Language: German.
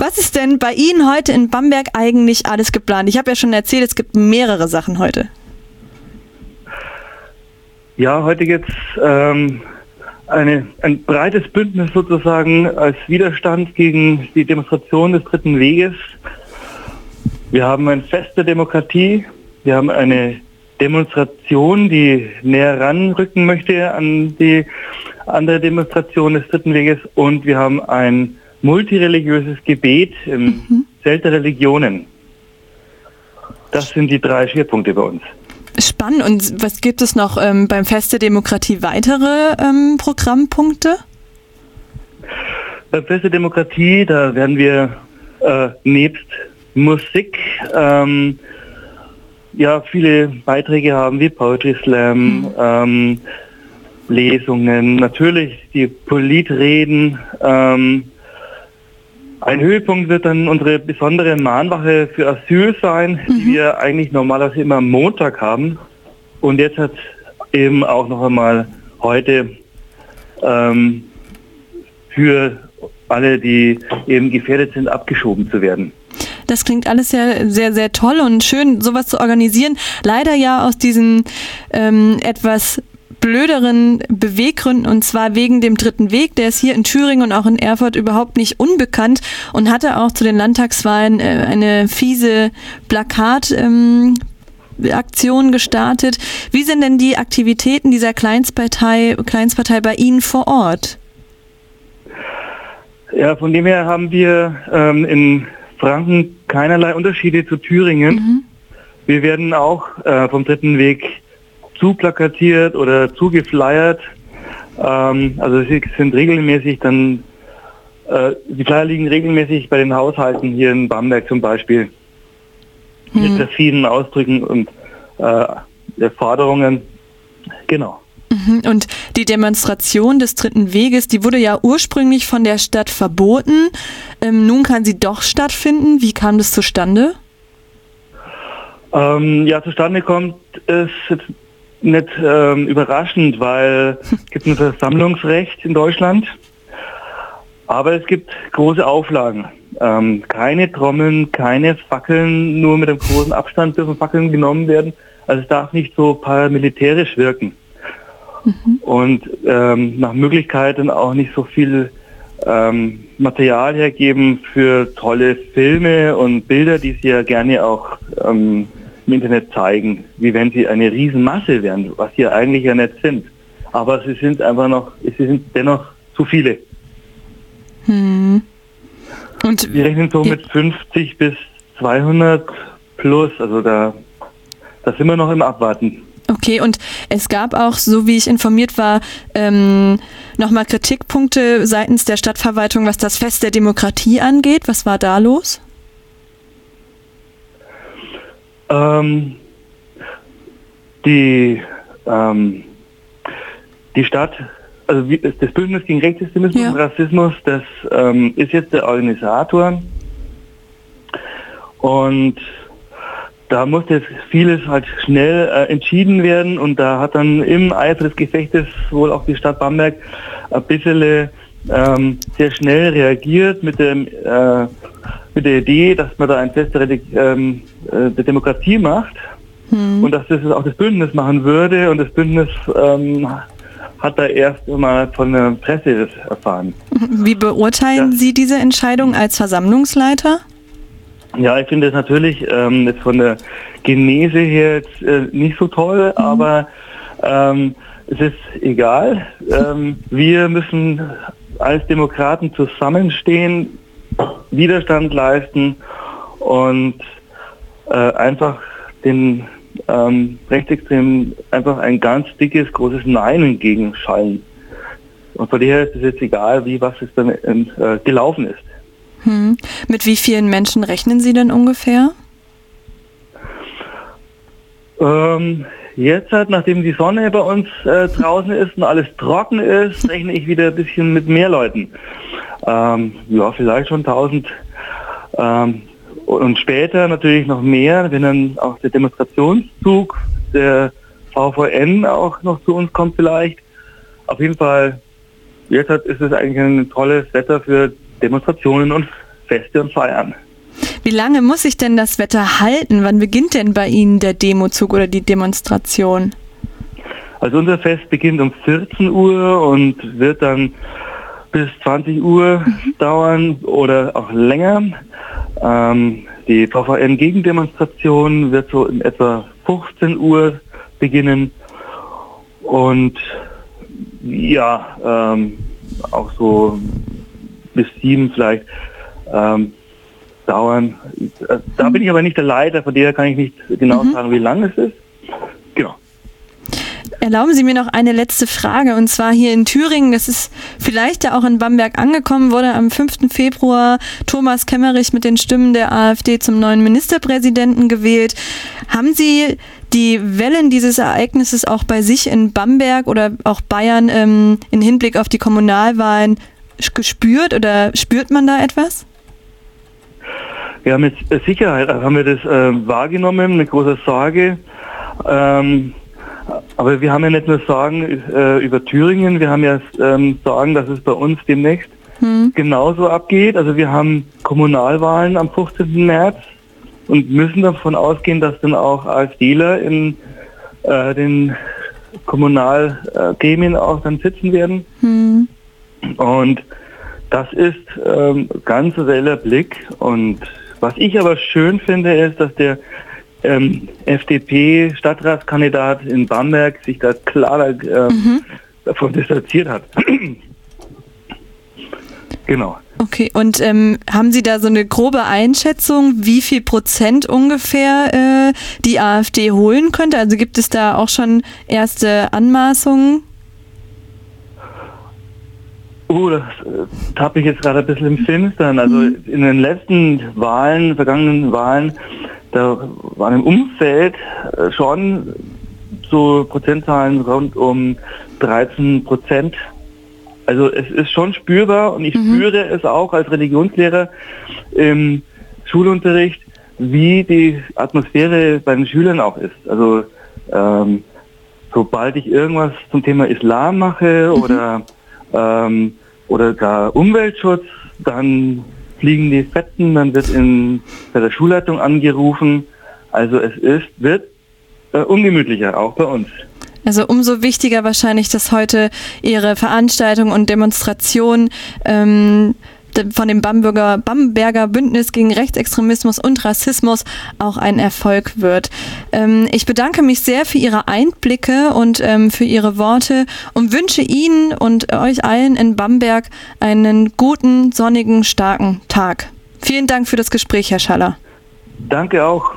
Was ist denn bei Ihnen heute in Bamberg eigentlich alles geplant? Ich habe ja schon erzählt, es gibt mehrere Sachen heute. Ja, heute gibt es ähm, ein breites Bündnis sozusagen als Widerstand gegen die Demonstration des Dritten Weges. Wir haben eine feste Demokratie, wir haben eine Demonstration, die näher ranrücken möchte an die andere Demonstration des Dritten Weges und wir haben ein multireligiöses Gebet im mhm. Zelt der Religionen. Das sind die drei Schwerpunkte bei uns. Spannend. Und was gibt es noch ähm, beim Fest der Demokratie weitere ähm, Programmpunkte? Beim Fest der Demokratie, da werden wir äh, nebst Musik ähm, ja viele Beiträge haben wie Poetry Slam, mhm. ähm, Lesungen, natürlich die Politreden. Ähm, ein Höhepunkt wird dann unsere besondere Mahnwache für Asyl sein, mhm. die wir eigentlich normalerweise immer am Montag haben. Und jetzt hat eben auch noch einmal heute ähm, für alle, die eben gefährdet sind, abgeschoben zu werden. Das klingt alles ja sehr, sehr toll und schön, sowas zu organisieren. Leider ja aus diesen ähm, etwas blöderen Beweggründen und zwar wegen dem dritten Weg. Der ist hier in Thüringen und auch in Erfurt überhaupt nicht unbekannt und hatte auch zu den Landtagswahlen äh, eine fiese Plakat. Ähm, Aktion gestartet. Wie sind denn die Aktivitäten dieser Kleinstpartei, Kleinstpartei bei Ihnen vor Ort? Ja, von dem her haben wir ähm, in Franken keinerlei Unterschiede zu Thüringen. Mhm. Wir werden auch äh, vom dritten Weg zuplakatiert oder zugeflyert. Ähm, also sie sind regelmäßig dann, äh, die Flyer liegen regelmäßig bei den Haushalten hier in Bamberg zum Beispiel. Mhm. Mit verschiedenen Ausdrücken und äh, Forderungen. Genau. Mhm. Und die Demonstration des Dritten Weges, die wurde ja ursprünglich von der Stadt verboten. Ähm, nun kann sie doch stattfinden. Wie kam das zustande? Ähm, ja, zustande kommt es nicht ähm, überraschend, weil es gibt ein Versammlungsrecht in Deutschland, aber es gibt große Auflagen. Ähm, keine Trommeln, keine Fackeln, nur mit einem großen Abstand dürfen Fackeln genommen werden. Also es darf nicht so paramilitärisch wirken. Mhm. Und ähm, nach Möglichkeiten auch nicht so viel ähm, Material hergeben für tolle Filme und Bilder, die sie ja gerne auch ähm, im Internet zeigen, wie wenn sie eine Riesenmasse wären, was sie eigentlich ja nicht sind. Aber sie sind einfach noch, sie sind dennoch zu viele. Hm. Und wir rechnen so mit 50 bis 200 plus, also da, da sind wir noch im Abwarten. Okay, und es gab auch, so wie ich informiert war, ähm, nochmal Kritikpunkte seitens der Stadtverwaltung, was das Fest der Demokratie angeht. Was war da los? Ähm, die, ähm, die Stadt, also das Bündnis gegen Rechtsextremismus ja. und Rassismus, das ähm, ist jetzt der Organisator. Und da musste vieles halt schnell äh, entschieden werden und da hat dann im Eifer des Gefechtes wohl auch die Stadt Bamberg ein bisschen ähm, sehr schnell reagiert mit dem äh, mit der Idee, dass man da ein Fest der, ähm, äh, der Demokratie macht hm. und dass das auch das Bündnis machen würde und das Bündnis ähm, hat da erst mal von der Presse erfahren. Wie beurteilen ja. Sie diese Entscheidung als Versammlungsleiter? Ja, ich finde es natürlich ähm, jetzt von der Genese her jetzt, äh, nicht so toll, mhm. aber ähm, es ist egal. Ähm, wir müssen als Demokraten zusammenstehen, Widerstand leisten und äh, einfach den ähm, Rechtsextremen einfach ein ganz dickes, großes Nein entgegenschallen. Und von daher ist es jetzt egal, wie was es dann äh, gelaufen ist. Hm. Mit wie vielen Menschen rechnen Sie denn ungefähr? Ähm, jetzt halt, nachdem die Sonne bei uns äh, draußen ist und alles trocken ist, rechne ich wieder ein bisschen mit mehr Leuten. Ähm, ja, vielleicht schon 1000. Ähm, und später natürlich noch mehr, wenn dann auch der Demonstrationszug der VVN auch noch zu uns kommt vielleicht. Auf jeden Fall, jetzt ist es eigentlich ein tolles Wetter für Demonstrationen und Feste und feiern. Wie lange muss sich denn das Wetter halten? Wann beginnt denn bei Ihnen der Demozug oder die Demonstration? Also unser Fest beginnt um 14 Uhr und wird dann bis 20 Uhr mhm. dauern oder auch länger. Ähm, die VVN-Gegendemonstration wird so in etwa 15 Uhr beginnen und ja, ähm, auch so bis sieben vielleicht ähm, dauern. Da bin ich aber nicht der Leiter, von der kann ich nicht genau mhm. sagen, wie lang es ist. Erlauben Sie mir noch eine letzte Frage und zwar hier in Thüringen, das ist vielleicht ja auch in Bamberg angekommen, wurde am 5. Februar Thomas Kemmerich mit den Stimmen der AfD zum neuen Ministerpräsidenten gewählt. Haben Sie die Wellen dieses Ereignisses auch bei sich in Bamberg oder auch Bayern ähm, in Hinblick auf die Kommunalwahlen gespürt oder spürt man da etwas? Ja, mit Sicherheit haben wir das äh, wahrgenommen, mit großer Sorge. Ähm, aber wir haben ja nicht nur Sorgen äh, über Thüringen, wir haben ja ähm, Sorgen, dass es bei uns demnächst hm. genauso abgeht. Also wir haben Kommunalwahlen am 15. März und müssen davon ausgehen, dass dann auch AfDler in äh, den Kommunalgremien auch dann sitzen werden. Hm. Und das ist ähm, ganz reeller Blick. Und was ich aber schön finde, ist, dass der ähm, FDP-Stadtratskandidat in Bamberg sich da klar äh, mhm. davon distanziert hat. genau. Okay, und ähm, haben Sie da so eine grobe Einschätzung, wie viel Prozent ungefähr äh, die AfD holen könnte? Also gibt es da auch schon erste Anmaßungen? Oh, das äh, tappe ich jetzt gerade ein bisschen im Finstern. Also mhm. in den letzten Wahlen, vergangenen Wahlen, da waren im Umfeld äh, schon so Prozentzahlen rund um 13 Prozent also es ist schon spürbar und ich mhm. spüre es auch als Religionslehrer im Schulunterricht, wie die Atmosphäre bei den Schülern auch ist. Also ähm, sobald ich irgendwas zum Thema Islam mache mhm. oder, ähm, oder gar Umweltschutz, dann fliegen die Fetten, dann wird in, bei der Schulleitung angerufen. Also es ist, wird äh, ungemütlicher, auch bei uns. Also umso wichtiger wahrscheinlich, dass heute Ihre Veranstaltung und Demonstration ähm, von dem Bamberger, Bamberger Bündnis gegen Rechtsextremismus und Rassismus auch ein Erfolg wird. Ähm, ich bedanke mich sehr für Ihre Einblicke und ähm, für Ihre Worte und wünsche Ihnen und euch allen in Bamberg einen guten, sonnigen, starken Tag. Vielen Dank für das Gespräch, Herr Schaller. Danke auch.